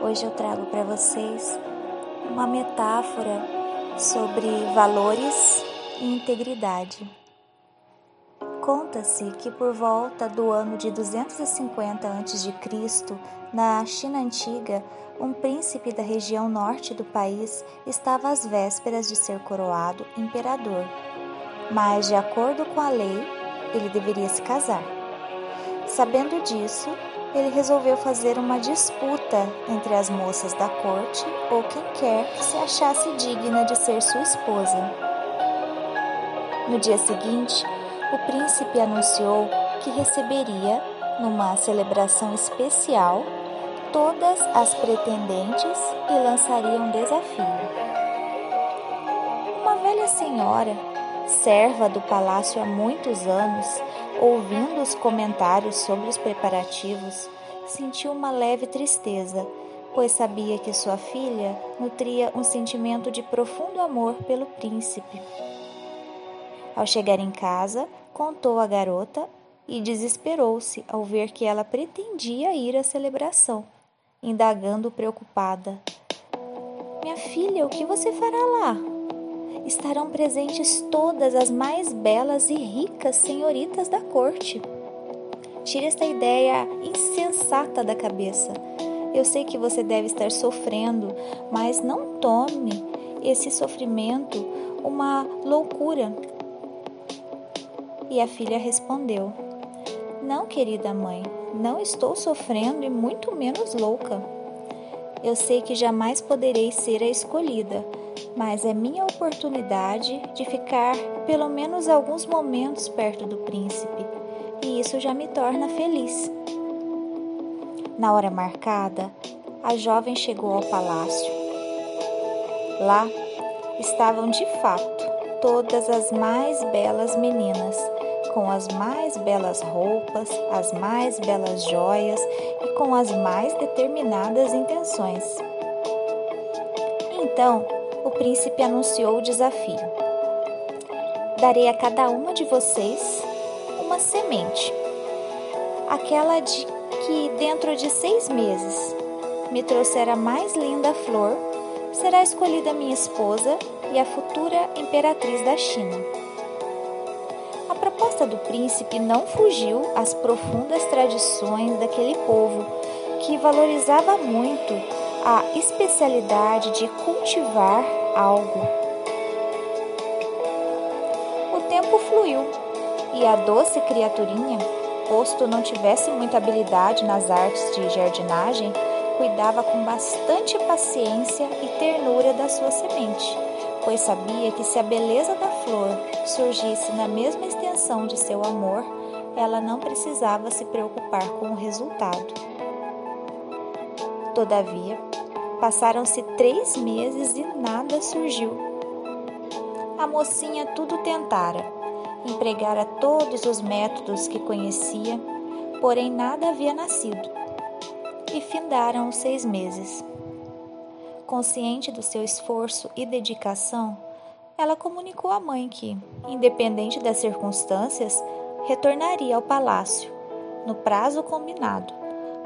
Hoje eu trago para vocês uma metáfora sobre valores e integridade. Conta-se que por volta do ano de 250 a.C., na China antiga, um príncipe da região norte do país estava às vésperas de ser coroado imperador. Mas, de acordo com a lei, ele deveria se casar. Sabendo disso, ele resolveu fazer uma disputa entre as moças da corte ou quem quer que se achasse digna de ser sua esposa. No dia seguinte, o príncipe anunciou que receberia, numa celebração especial, todas as pretendentes e lançaria um desafio. Uma velha senhora, serva do palácio há muitos anos, ouvindo os comentários sobre os preparativos, sentiu uma leve tristeza, pois sabia que sua filha nutria um sentimento de profundo amor pelo príncipe. Ao chegar em casa, contou à garota e desesperou-se ao ver que ela pretendia ir à celebração, indagando preocupada: Minha filha, o que você fará lá? Estarão presentes todas as mais belas e ricas senhoritas da corte. Tire esta ideia insensata da cabeça. Eu sei que você deve estar sofrendo, mas não tome esse sofrimento uma loucura e a filha respondeu: Não, querida mãe, não estou sofrendo e muito menos louca. Eu sei que jamais poderei ser a escolhida, mas é minha oportunidade de ficar pelo menos alguns momentos perto do príncipe, e isso já me torna feliz. Na hora marcada, a jovem chegou ao palácio. Lá estavam de fato todas as mais belas meninas com as mais belas roupas, as mais belas joias e com as mais determinadas intenções. Então, o príncipe anunciou o desafio: Darei a cada uma de vocês uma semente, aquela de que dentro de seis meses me trouxer a mais linda flor, será escolhida minha esposa e a futura imperatriz da China. Proposta do príncipe não fugiu às profundas tradições daquele povo, que valorizava muito a especialidade de cultivar algo. O tempo fluiu e a doce criaturinha, posto não tivesse muita habilidade nas artes de jardinagem, cuidava com bastante paciência e ternura da sua semente pois sabia que se a beleza da flor surgisse na mesma extensão de seu amor, ela não precisava se preocupar com o resultado. Todavia, passaram-se três meses e nada surgiu. A mocinha tudo tentara, empregara todos os métodos que conhecia, porém nada havia nascido. E findaram os seis meses. Consciente do seu esforço e dedicação, ela comunicou à mãe que, independente das circunstâncias, retornaria ao palácio, no prazo combinado,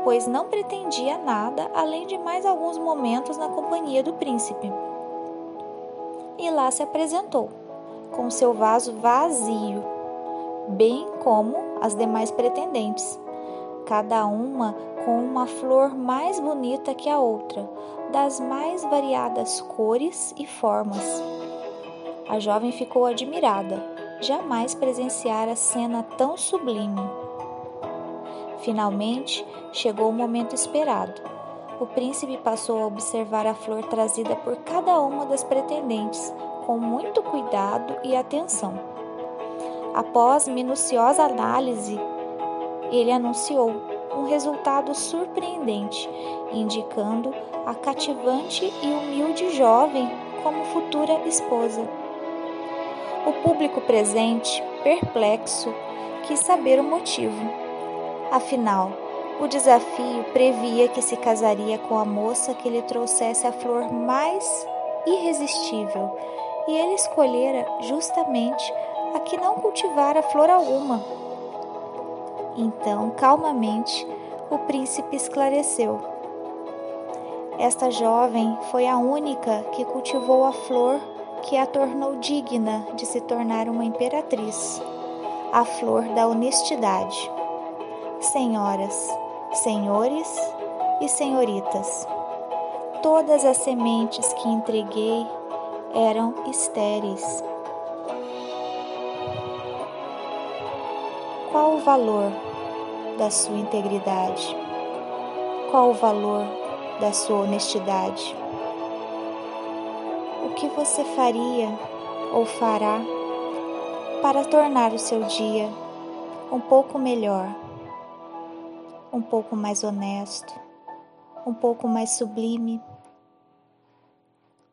pois não pretendia nada além de mais alguns momentos na companhia do príncipe. E lá se apresentou, com seu vaso vazio, bem como as demais pretendentes, cada uma com uma flor mais bonita que a outra, das mais variadas cores e formas. A jovem ficou admirada, jamais presenciara cena tão sublime. Finalmente chegou o momento esperado. O príncipe passou a observar a flor trazida por cada uma das pretendentes, com muito cuidado e atenção. Após minuciosa análise, ele anunciou um resultado surpreendente, indicando a cativante e humilde jovem como futura esposa. O público presente, perplexo, quis saber o motivo. Afinal, o desafio previa que se casaria com a moça que lhe trouxesse a flor mais irresistível, e ele escolhera justamente a que não cultivara flor alguma então, calmamente, o príncipe esclareceu: Esta jovem foi a única que cultivou a flor que a tornou digna de se tornar uma imperatriz, a flor da honestidade. Senhoras, senhores e senhoritas, todas as sementes que entreguei eram estéreis. Qual o valor da sua integridade? Qual o valor da sua honestidade? O que você faria ou fará para tornar o seu dia um pouco melhor, um pouco mais honesto, um pouco mais sublime,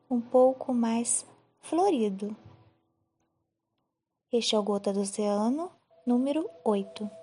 um pouco mais florido? Este é o Gota do Oceano número 8.